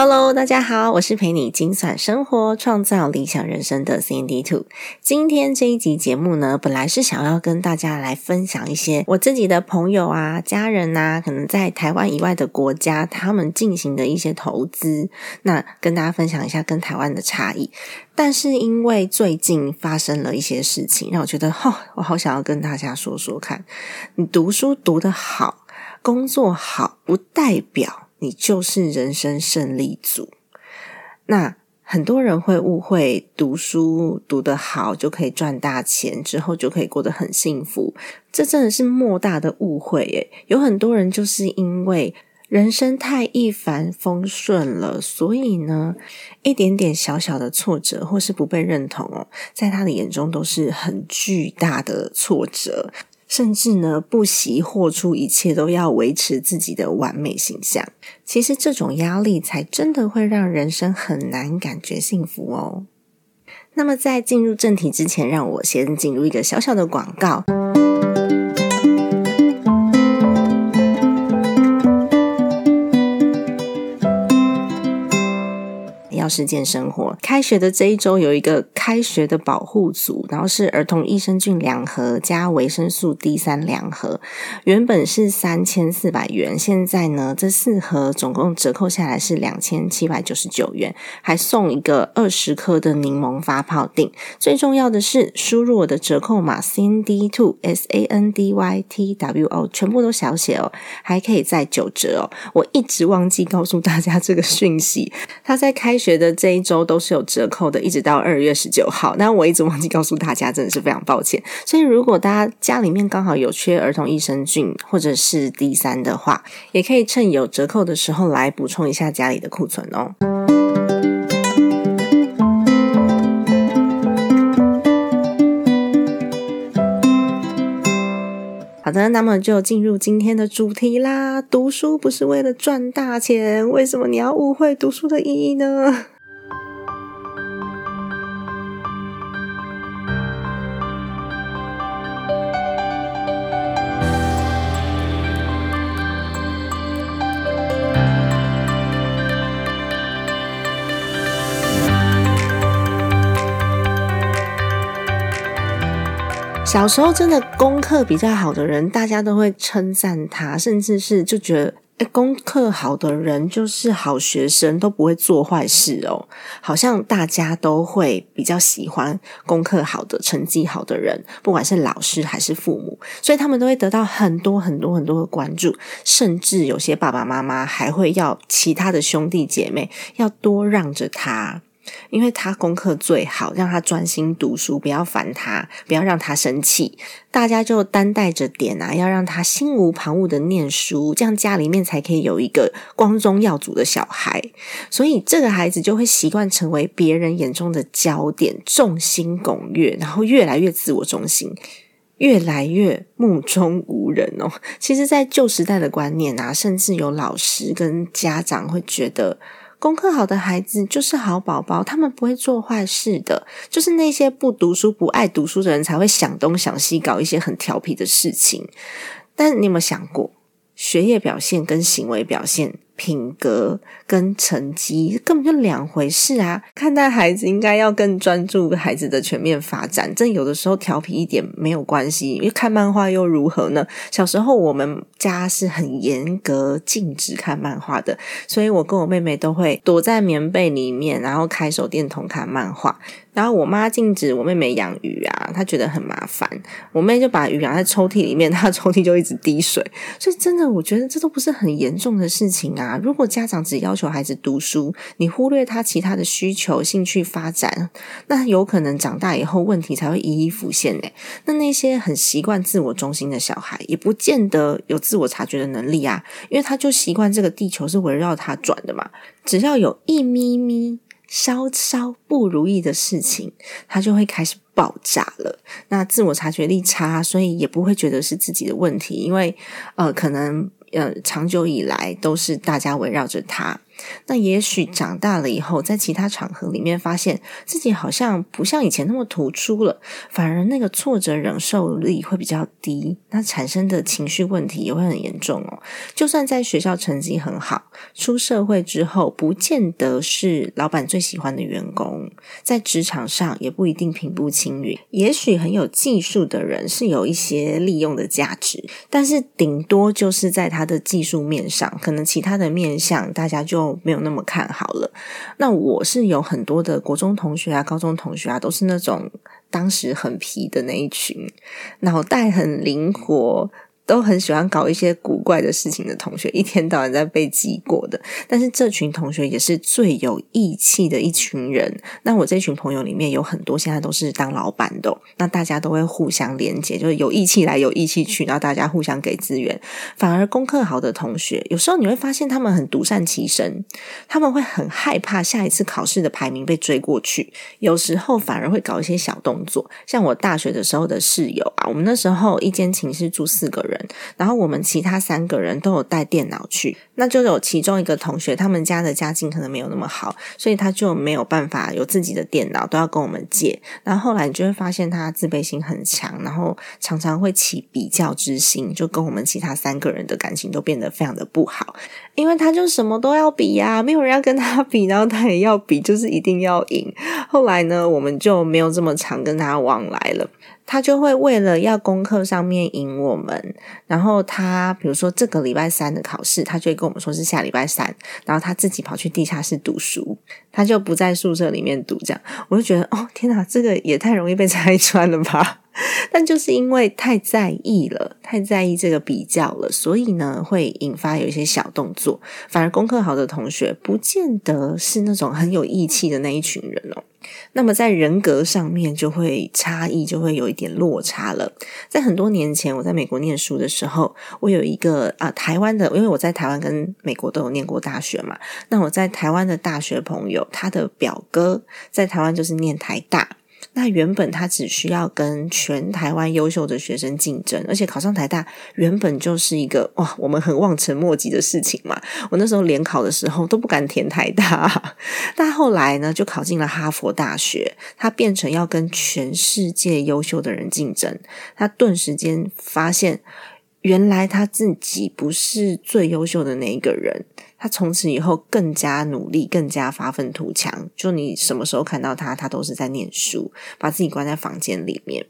Hello，大家好，我是陪你精算生活、创造理想人生的 Cindy Two。今天这一集节目呢，本来是想要跟大家来分享一些我自己的朋友啊、家人呐，可能在台湾以外的国家，他们进行的一些投资，那跟大家分享一下跟台湾的差异。但是因为最近发生了一些事情，让我觉得，哈，我好想要跟大家说说看，你读书读得好，工作好，不代表。你就是人生胜利组。那很多人会误会，读书读得好就可以赚大钱，之后就可以过得很幸福。这真的是莫大的误会耶！有很多人就是因为人生太一帆风顺了，所以呢，一点点小小的挫折或是不被认同哦，在他的眼中都是很巨大的挫折。甚至呢，不惜豁出一切都要维持自己的完美形象。其实这种压力才真的会让人生很难感觉幸福哦。那么在进入正题之前，让我先进入一个小小的广告。实践生活，开学的这一周有一个开学的保护组，然后是儿童益生菌两盒加维生素 D 三两盒，原本是三千四百元，现在呢这四盒总共折扣下来是两千七百九十九元，还送一个二十颗的柠檬发泡锭。最重要的是，输入我的折扣码 C N D TWO S A N D Y T W O，全部都小写哦，还可以再九折哦。我一直忘记告诉大家这个讯息，他在开学。的这一周都是有折扣的，一直到二月十九号。那我一直忘记告诉大家，真的是非常抱歉。所以，如果大家家里面刚好有缺儿童益生菌或者是 D 三的话，也可以趁有折扣的时候来补充一下家里的库存哦。好的，那么就进入今天的主题啦。读书不是为了赚大钱，为什么你要误会读书的意义呢？小时候真的功课比较好的人，大家都会称赞他，甚至是就觉得，哎，功课好的人就是好学生，都不会做坏事哦。好像大家都会比较喜欢功课好的、成绩好的人，不管是老师还是父母，所以他们都会得到很多很多很多的关注，甚至有些爸爸妈妈还会要其他的兄弟姐妹要多让着他。因为他功课最好，让他专心读书，不要烦他，不要让他生气。大家就担待着点啊，要让他心无旁骛的念书，这样家里面才可以有一个光宗耀祖的小孩。所以这个孩子就会习惯成为别人眼中的焦点，众星拱月，然后越来越自我中心，越来越目中无人哦。其实，在旧时代的观念啊，甚至有老师跟家长会觉得。功课好的孩子就是好宝宝，他们不会做坏事的。就是那些不读书、不爱读书的人才会想东想西，搞一些很调皮的事情。但你有没有想过，学业表现跟行为表现？品格跟成绩根本就两回事啊！看待孩子应该要更专注孩子的全面发展。真有的时候调皮一点没有关系，因为看漫画又如何呢？小时候我们家是很严格禁止看漫画的，所以我跟我妹妹都会躲在棉被里面，然后开手电筒看漫画。然后我妈禁止我妹妹养鱼啊，她觉得很麻烦。我妹就把鱼养在抽屉里面，她抽屉就一直滴水。所以真的，我觉得这都不是很严重的事情啊。如果家长只要求孩子读书，你忽略他其他的需求、兴趣发展，那有可能长大以后问题才会一一浮现呢。那那些很习惯自我中心的小孩，也不见得有自我察觉的能力啊，因为他就习惯这个地球是围绕他转的嘛。只要有一咪咪稍稍不如意的事情，他就会开始爆炸了。那自我察觉力差，所以也不会觉得是自己的问题，因为呃，可能。呃，长久以来都是大家围绕着他。那也许长大了以后，在其他场合里面，发现自己好像不像以前那么突出了，反而那个挫折忍受力会比较低，那产生的情绪问题也会很严重哦。就算在学校成绩很好，出社会之后，不见得是老板最喜欢的员工，在职场上也不一定平步青云。也许很有技术的人是有一些利用的价值，但是顶多就是在他的技术面上，可能其他的面相大家就。没有那么看好了。那我是有很多的国中同学啊、高中同学啊，都是那种当时很皮的那一群，脑袋很灵活。都很喜欢搞一些古怪的事情的同学，一天到晚在被记过的。但是这群同学也是最有义气的一群人。那我这群朋友里面有很多现在都是当老板的，那大家都会互相连接，就是有义气来，有义气去，然后大家互相给资源。反而功课好的同学，有时候你会发现他们很独善其身，他们会很害怕下一次考试的排名被追过去。有时候反而会搞一些小动作，像我大学的时候的室友啊，我们那时候一间寝室住四个人。然后我们其他三个人都有带电脑去，那就有其中一个同学，他们家的家境可能没有那么好，所以他就没有办法有自己的电脑，都要跟我们借。然后后来你就会发现他自卑心很强，然后常常会起比较之心，就跟我们其他三个人的感情都变得非常的不好，因为他就什么都要比呀，没有人要跟他比，然后他也要比，就是一定要赢。后来呢，我们就没有这么常跟他往来了。他就会为了要功课上面赢我们，然后他比如说这个礼拜三的考试，他就会跟我们说是下礼拜三，然后他自己跑去地下室读书，他就不在宿舍里面读。这样我就觉得哦，天哪，这个也太容易被拆穿了吧？但就是因为太在意了，太在意这个比较了，所以呢，会引发有一些小动作。反而功课好的同学，不见得是那种很有义气的那一群人哦。那么在人格上面就会差异，就会有一点落差了。在很多年前，我在美国念书的时候，我有一个啊台湾的，因为我在台湾跟美国都有念过大学嘛。那我在台湾的大学朋友，他的表哥在台湾就是念台大。那原本他只需要跟全台湾优秀的学生竞争，而且考上台大原本就是一个哇，我们很望尘莫及的事情嘛。我那时候联考的时候都不敢填台大，但后来呢，就考进了哈佛大学。他变成要跟全世界优秀的人竞争，他顿时间发现，原来他自己不是最优秀的那一个人。他从此以后更加努力，更加发愤图强。就你什么时候看到他，他都是在念书，把自己关在房间里面。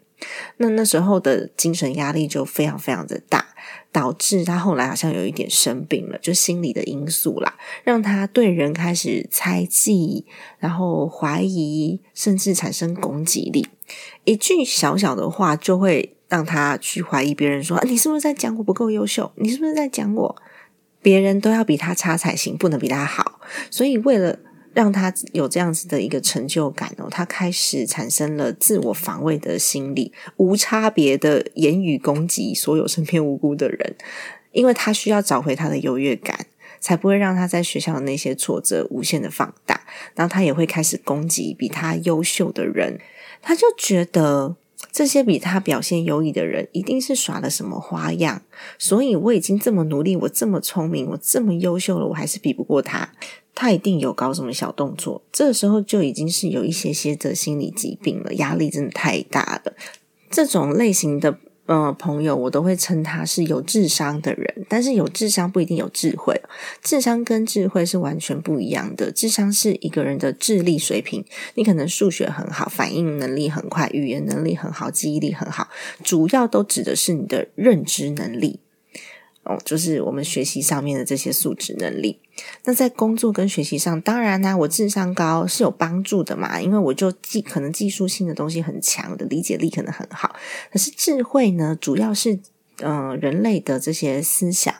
那那时候的精神压力就非常非常的大，导致他后来好像有一点生病了，就心理的因素啦，让他对人开始猜忌，然后怀疑，甚至产生攻击力。一句小小的话就会让他去怀疑别人，说你是不是在讲我不够优秀？你是不是在讲我？别人都要比他差才行，不能比他好。所以为了让他有这样子的一个成就感哦，他开始产生了自我防卫的心理，无差别的言语攻击所有身边无辜的人，因为他需要找回他的优越感，才不会让他在学校的那些挫折无限的放大。然后他也会开始攻击比他优秀的人，他就觉得。这些比他表现优异的人，一定是耍了什么花样。所以我已经这么努力，我这么聪明，我这么优秀了，我还是比不过他。他一定有搞什么小动作。这时候就已经是有一些些的心理疾病了，压力真的太大了。这种类型的。呃，朋友，我都会称他是有智商的人，但是有智商不一定有智慧，智商跟智慧是完全不一样的。智商是一个人的智力水平，你可能数学很好，反应能力很快，语言能力很好，记忆力很好，主要都指的是你的认知能力。哦，就是我们学习上面的这些素质能力。那在工作跟学习上，当然呢，我智商高是有帮助的嘛，因为我就技可能技术性的东西很强的，理解力可能很好。可是智慧呢，主要是嗯人类的这些思想。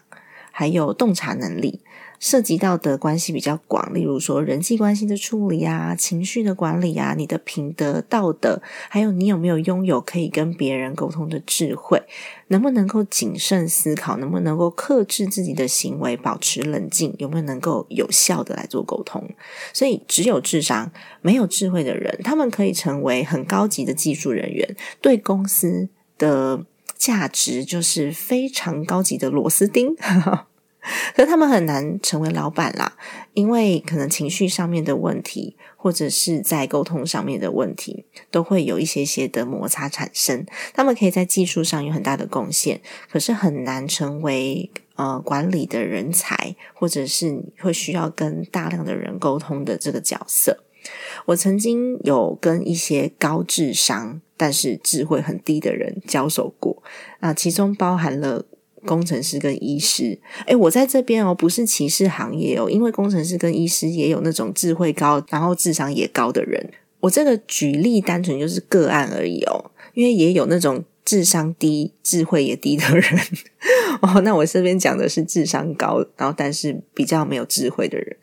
还有洞察能力。涉及到的关系比较广，例如说人际关系的处理啊、情绪的管理啊、你的品德道德，还有你有没有拥有可以跟别人沟通的智慧，能不能够谨慎思考，能不能够克制自己的行为，保持冷静，有没有能够有效的来做沟通？所以，只有智商没有智慧的人，他们可以成为很高级的技术人员，对公司的价值就是非常高级的螺丝钉。可是他们很难成为老板啦，因为可能情绪上面的问题，或者是在沟通上面的问题，都会有一些些的摩擦产生。他们可以在技术上有很大的贡献，可是很难成为呃管理的人才，或者是会需要跟大量的人沟通的这个角色。我曾经有跟一些高智商但是智慧很低的人交手过啊，其中包含了。工程师跟医师，诶，我在这边哦，不是歧视行业哦，因为工程师跟医师也有那种智慧高，然后智商也高的人。我这个举例单纯就是个案而已哦，因为也有那种智商低、智慧也低的人 哦。那我这边讲的是智商高，然后但是比较没有智慧的人。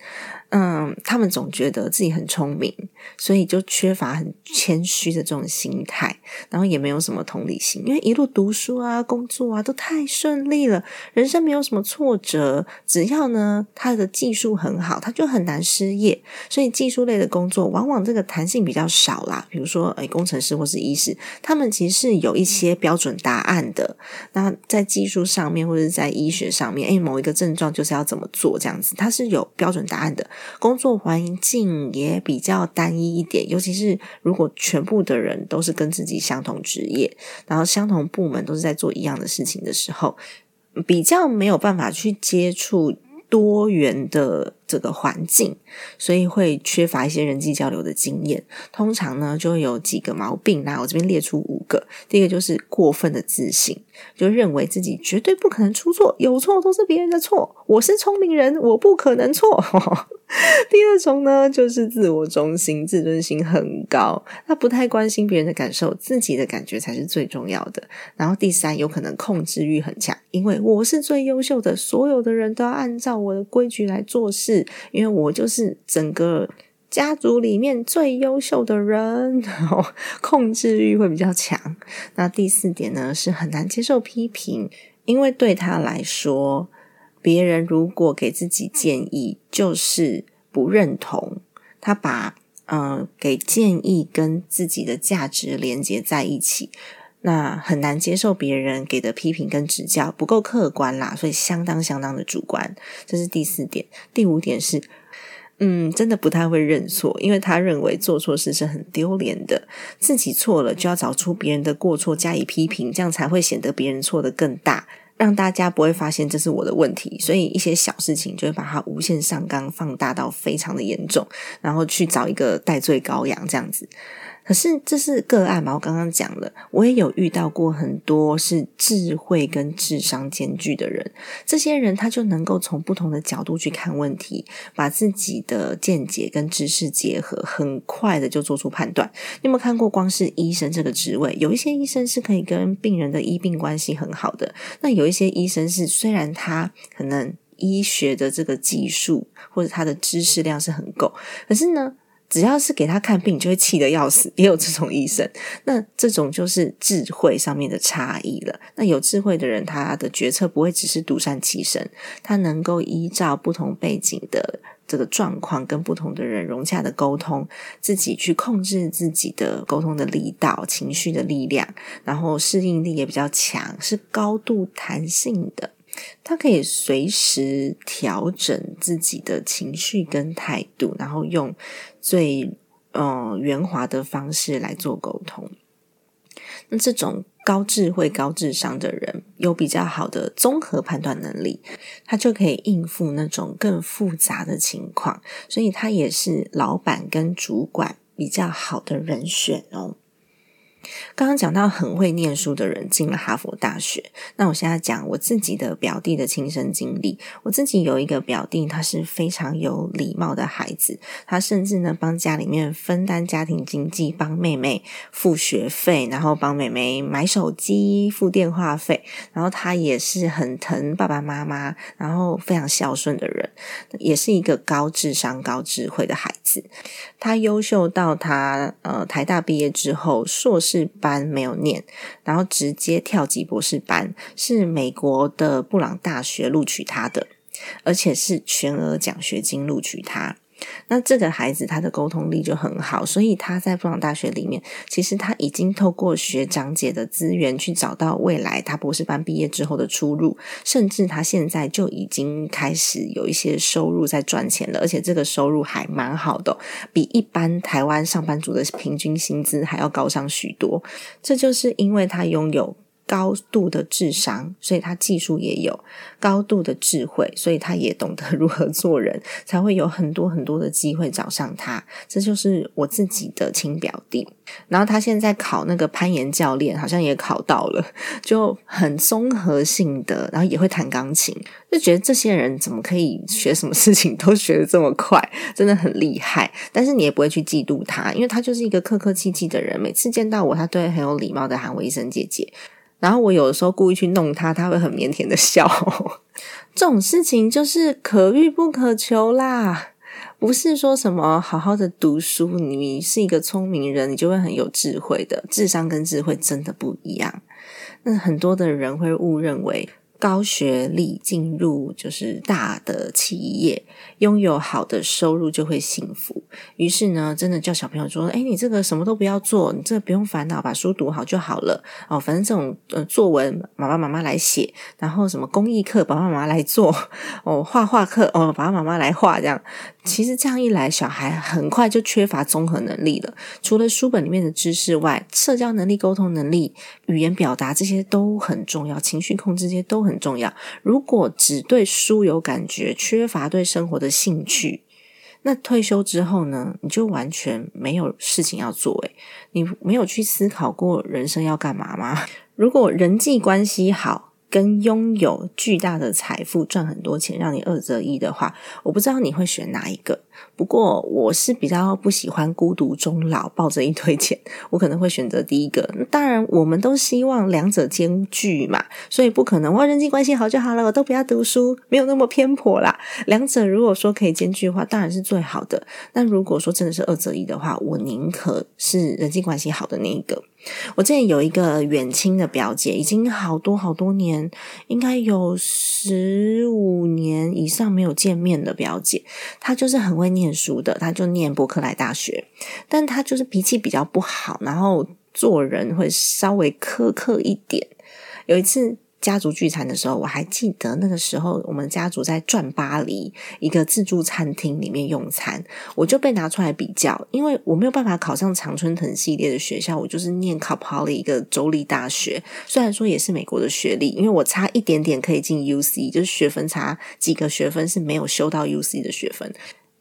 嗯，他们总觉得自己很聪明，所以就缺乏很谦虚的这种心态，然后也没有什么同理心，因为一路读书啊、工作啊都太顺利了，人生没有什么挫折，只要呢他的技术很好，他就很难失业。所以技术类的工作往往这个弹性比较少啦，比如说诶工程师或是医师，他们其实是有一些标准答案的。那在技术上面或者在医学上面，诶某一个症状就是要怎么做这样子，它是有标准答案的。工作环境也比较单一一点，尤其是如果全部的人都是跟自己相同职业，然后相同部门都是在做一样的事情的时候，比较没有办法去接触多元的。这个环境，所以会缺乏一些人际交流的经验。通常呢，就会有几个毛病。那我这边列出五个。第一个就是过分的自信，就认为自己绝对不可能出错，有错都是别人的错，我是聪明人，我不可能错。第二种呢，就是自我中心，自尊心很高，他不太关心别人的感受，自己的感觉才是最重要的。然后第三，有可能控制欲很强，因为我是最优秀的，所有的人都要按照我的规矩来做事。因为我就是整个家族里面最优秀的人，控制欲会比较强。那第四点呢，是很难接受批评，因为对他来说，别人如果给自己建议，就是不认同。他把嗯给建议跟自己的价值连接在一起。那很难接受别人给的批评跟指教不够客观啦，所以相当相当的主观，这是第四点。第五点是，嗯，真的不太会认错，因为他认为做错事是很丢脸的，自己错了就要找出别人的过错加以批评，这样才会显得别人错的更大，让大家不会发现这是我的问题。所以一些小事情就会把它无限上纲放大到非常的严重，然后去找一个戴罪羔羊这样子。可是这是个案嘛？我刚刚讲了，我也有遇到过很多是智慧跟智商兼具的人。这些人他就能够从不同的角度去看问题，把自己的见解跟知识结合，很快的就做出判断。你有没有看过？光是医生这个职位，有一些医生是可以跟病人的医病关系很好的。那有一些医生是虽然他可能医学的这个技术或者他的知识量是很够，可是呢？只要是给他看病，就会气得要死。也有这种医生，那这种就是智慧上面的差异了。那有智慧的人，他的决策不会只是独善其身，他能够依照不同背景的这个状况，跟不同的人融洽的沟通，自己去控制自己的沟通的力道、情绪的力量，然后适应力也比较强，是高度弹性的。他可以随时调整自己的情绪跟态度，然后用最嗯圆滑的方式来做沟通。那这种高智慧、高智商的人，有比较好的综合判断能力，他就可以应付那种更复杂的情况，所以他也是老板跟主管比较好的人选哦。刚刚讲到很会念书的人进了哈佛大学，那我现在讲我自己的表弟的亲身经历。我自己有一个表弟，他是非常有礼貌的孩子，他甚至呢帮家里面分担家庭经济，帮妹妹付学费，然后帮妹妹买手机、付电话费，然后他也是很疼爸爸妈妈，然后非常孝顺的人，也是一个高智商、高智慧的孩子。他优秀到他呃台大毕业之后，硕士士班没有念，然后直接跳级博士班，是美国的布朗大学录取他的，而且是全额奖学金录取他。那这个孩子他的沟通力就很好，所以他在布朗大学里面，其实他已经透过学长姐的资源去找到未来他博士班毕业之后的出路，甚至他现在就已经开始有一些收入在赚钱了，而且这个收入还蛮好的，比一般台湾上班族的平均薪资还要高上许多。这就是因为他拥有。高度的智商，所以他技术也有高度的智慧，所以他也懂得如何做人，才会有很多很多的机会找上他。这就是我自己的亲表弟，然后他现在考那个攀岩教练，好像也考到了，就很综合性的，然后也会弹钢琴，就觉得这些人怎么可以学什么事情都学得这么快，真的很厉害。但是你也不会去嫉妒他，因为他就是一个客客气气的人，每次见到我，他都会很有礼貌的喊我一声姐姐。然后我有的时候故意去弄他，他会很腼腆的笑。这种事情就是可遇不可求啦，不是说什么好好的读书，你是一个聪明人，你就会很有智慧的。智商跟智慧真的不一样。那很多的人会误认为。高学历进入就是大的企业，拥有好的收入就会幸福。于是呢，真的叫小朋友说：“哎，你这个什么都不要做，你这不用烦恼，把书读好就好了。哦，反正这种呃作文，爸爸妈妈来写；然后什么公益课，爸爸妈妈来做；哦，画画课，哦，爸爸妈妈来画。这样，其实这样一来，小孩很快就缺乏综合能力了。除了书本里面的知识外，社交能力、沟通能力、语言表达这些都很重要，情绪控制这些都。很重要。如果只对书有感觉，缺乏对生活的兴趣，那退休之后呢？你就完全没有事情要做。诶，你没有去思考过人生要干嘛吗？如果人际关系好。跟拥有巨大的财富、赚很多钱，让你二择一的话，我不知道你会选哪一个。不过我是比较不喜欢孤独终老，抱着一堆钱，我可能会选择第一个。当然，我们都希望两者兼具嘛，所以不可能我人际关系好就好了，我都不要读书，没有那么偏颇啦。两者如果说可以兼具的话，当然是最好的。但如果说真的是二择一的话，我宁可是人际关系好的那一个。我之前有一个远亲的表姐，已经好多好多年，应该有十五年以上没有见面的表姐。她就是很会念书的，他就念伯克莱大学，但他就是脾气比较不好，然后做人会稍微苛刻一点。有一次。家族聚餐的时候，我还记得那个时候，我们家族在转巴黎一个自助餐厅里面用餐，我就被拿出来比较，因为我没有办法考上常春藤系列的学校，我就是念考跑了一个州立大学，虽然说也是美国的学历，因为我差一点点可以进 U C，就是学分差几个学分是没有修到 U C 的学分。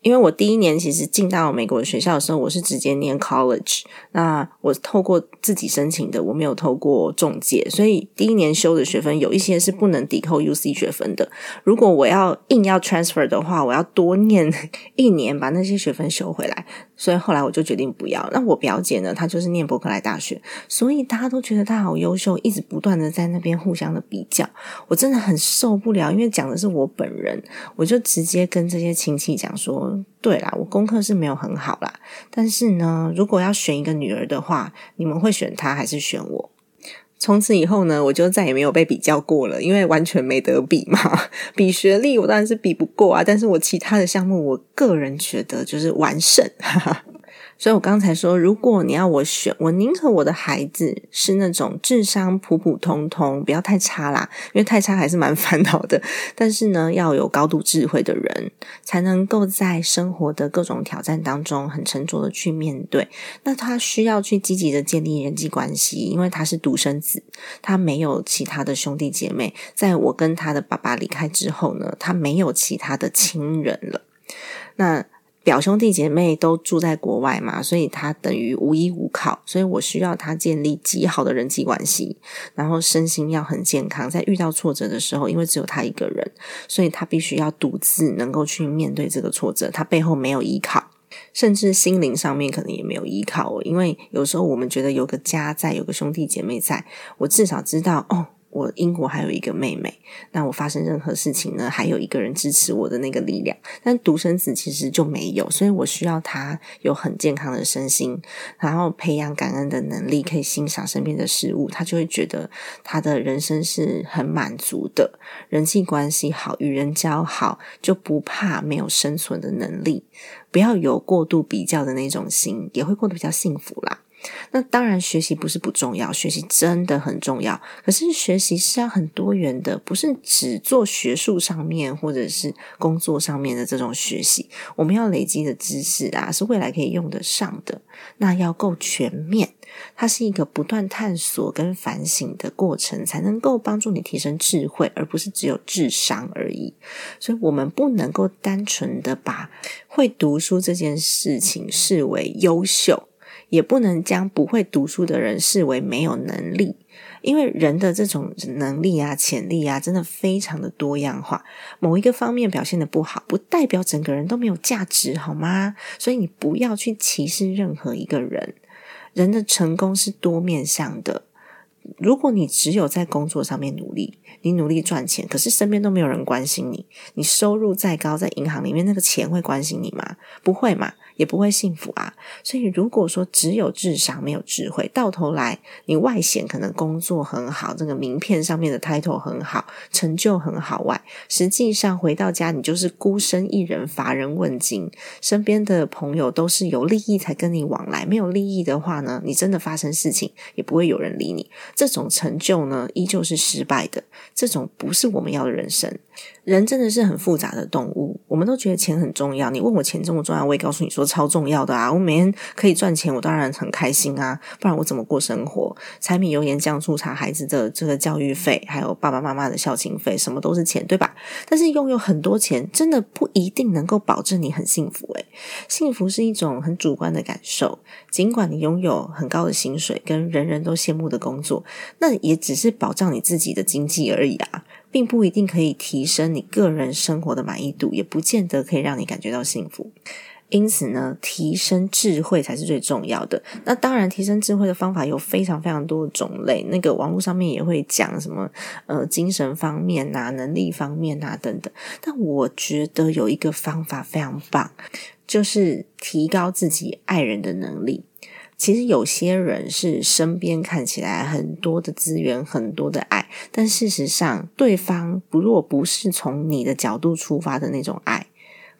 因为我第一年其实进到美国的学校的时候，我是直接念 college，那我透过自己申请的，我没有透过中介，所以第一年修的学分有一些是不能抵扣 UC 学分的。如果我要硬要 transfer 的话，我要多念一年把那些学分修回来。所以后来我就决定不要。那我表姐呢，她就是念伯克莱大学，所以大家都觉得她好优秀，一直不断的在那边互相的比较，我真的很受不了。因为讲的是我本人，我就直接跟这些亲戚讲说。对啦，我功课是没有很好啦，但是呢，如果要选一个女儿的话，你们会选她还是选我？从此以后呢，我就再也没有被比较过了，因为完全没得比嘛。比学历，我当然是比不过啊，但是我其他的项目，我个人觉得就是完胜。所以我刚才说，如果你要我选，我宁可我的孩子是那种智商普普通通，不要太差啦，因为太差还是蛮烦恼的。但是呢，要有高度智慧的人，才能够在生活的各种挑战当中很沉着的去面对。那他需要去积极的建立人际关系，因为他是独生子，他没有其他的兄弟姐妹。在我跟他的爸爸离开之后呢，他没有其他的亲人了。那。表兄弟姐妹都住在国外嘛，所以他等于无依无靠，所以我需要他建立极好的人际关系，然后身心要很健康。在遇到挫折的时候，因为只有他一个人，所以他必须要独自能够去面对这个挫折，他背后没有依靠。甚至心灵上面可能也没有依靠哦，因为有时候我们觉得有个家在，有个兄弟姐妹在，我至少知道哦。我英国还有一个妹妹，那我发生任何事情呢，还有一个人支持我的那个力量。但独生子其实就没有，所以我需要他有很健康的身心，然后培养感恩的能力，可以欣赏身边的事物，他就会觉得他的人生是很满足的，人际关系好，与人交好，就不怕没有生存的能力，不要有过度比较的那种心，也会过得比较幸福啦。那当然，学习不是不重要，学习真的很重要。可是学习是要很多元的，不是只做学术上面或者是工作上面的这种学习。我们要累积的知识啊，是未来可以用得上的。那要够全面，它是一个不断探索跟反省的过程，才能够帮助你提升智慧，而不是只有智商而已。所以，我们不能够单纯的把会读书这件事情视为优秀。也不能将不会读书的人视为没有能力，因为人的这种能力啊、潜力啊，真的非常的多样化。某一个方面表现的不好，不代表整个人都没有价值，好吗？所以你不要去歧视任何一个人。人的成功是多面向的。如果你只有在工作上面努力，你努力赚钱，可是身边都没有人关心你，你收入再高，在银行里面那个钱会关心你吗？不会嘛。也不会幸福啊！所以如果说只有智商没有智慧，到头来你外显可能工作很好，这个名片上面的 title 很好，成就很好外，实际上回到家你就是孤身一人，乏人问津，身边的朋友都是有利益才跟你往来，没有利益的话呢，你真的发生事情也不会有人理你。这种成就呢，依旧是失败的，这种不是我们要的人生。人真的是很复杂的动物，我们都觉得钱很重要。你问我钱重不重要，我也告诉你说超重要的啊！我每天可以赚钱，我当然很开心啊，不然我怎么过生活？柴米油盐酱醋茶，孩子的这个教育费，还有爸爸妈妈的孝亲费，什么都是钱，对吧？但是拥有很多钱，真的不一定能够保证你很幸福。诶幸福是一种很主观的感受。尽管你拥有很高的薪水，跟人人都羡慕的工作，那也只是保障你自己的经济而已啊。并不一定可以提升你个人生活的满意度，也不见得可以让你感觉到幸福。因此呢，提升智慧才是最重要的。那当然，提升智慧的方法有非常非常多的种类。那个网络上面也会讲什么呃精神方面啊、能力方面啊等等。但我觉得有一个方法非常棒，就是提高自己爱人的能力。其实有些人是身边看起来很多的资源、很多的爱，但事实上，对方不若不是从你的角度出发的那种爱。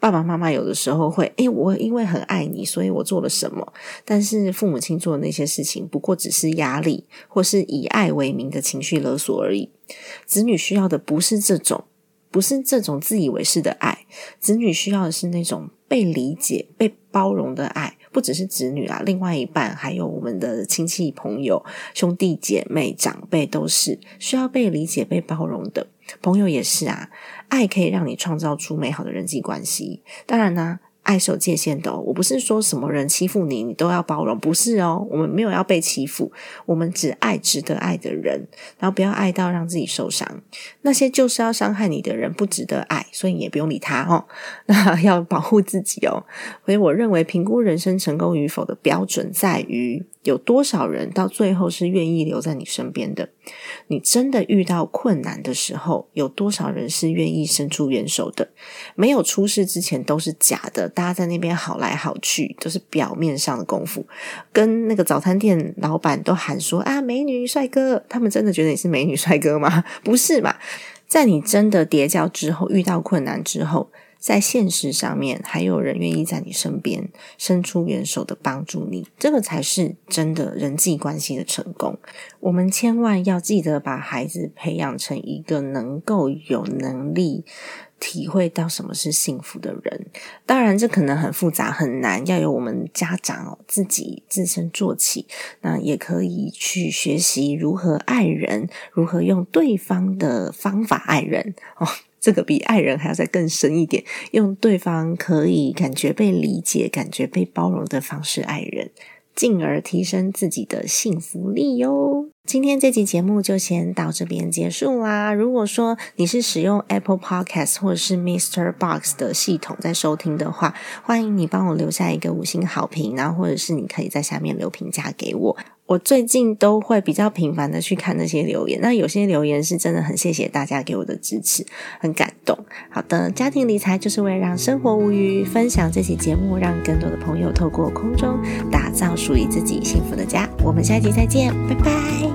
爸爸妈妈有的时候会，诶，我因为很爱你，所以我做了什么？但是父母亲做的那些事情，不过只是压力，或是以爱为名的情绪勒索而已。子女需要的不是这种，不是这种自以为是的爱。子女需要的是那种被理解、被包容的爱。不只是子女啊，另外一半还有我们的亲戚朋友、兄弟姐妹、长辈，都是需要被理解、被包容的。朋友也是啊，爱可以让你创造出美好的人际关系。当然呢。爱是有界限的哦，我不是说什么人欺负你，你都要包容，不是哦。我们没有要被欺负，我们只爱值得爱的人，然后不要爱到让自己受伤。那些就是要伤害你的人，不值得爱，所以你也不用理他哦。那要保护自己哦。所以我认为，评估人生成功与否的标准在于。有多少人到最后是愿意留在你身边的？你真的遇到困难的时候，有多少人是愿意伸出援手的？没有出事之前都是假的，大家在那边好来好去，都是表面上的功夫。跟那个早餐店老板都喊说啊，美女帅哥，他们真的觉得你是美女帅哥吗？不是嘛？在你真的跌跤之后，遇到困难之后。在现实上面，还有人愿意在你身边伸出援手的帮助你，这个才是真的人际关系的成功。我们千万要记得把孩子培养成一个能够有能力体会到什么是幸福的人。当然，这可能很复杂很难，要由我们家长自己自身做起。那也可以去学习如何爱人，如何用对方的方法爱人哦。这个比爱人还要再更深一点，用对方可以感觉被理解、感觉被包容的方式爱人。进而提升自己的幸福力哟。今天这集节目就先到这边结束啦。如果说你是使用 Apple Podcast 或者是 Mr. Box 的系统在收听的话，欢迎你帮我留下一个五星好评，然后或者是你可以在下面留评价给我。我最近都会比较频繁的去看那些留言，那有些留言是真的很谢谢大家给我的支持，很感动。好的，家庭理财就是为了让生活无虞，分享这期节目，让更多的朋友透过空中打造属于自己幸福的家。我们下期再见，拜拜。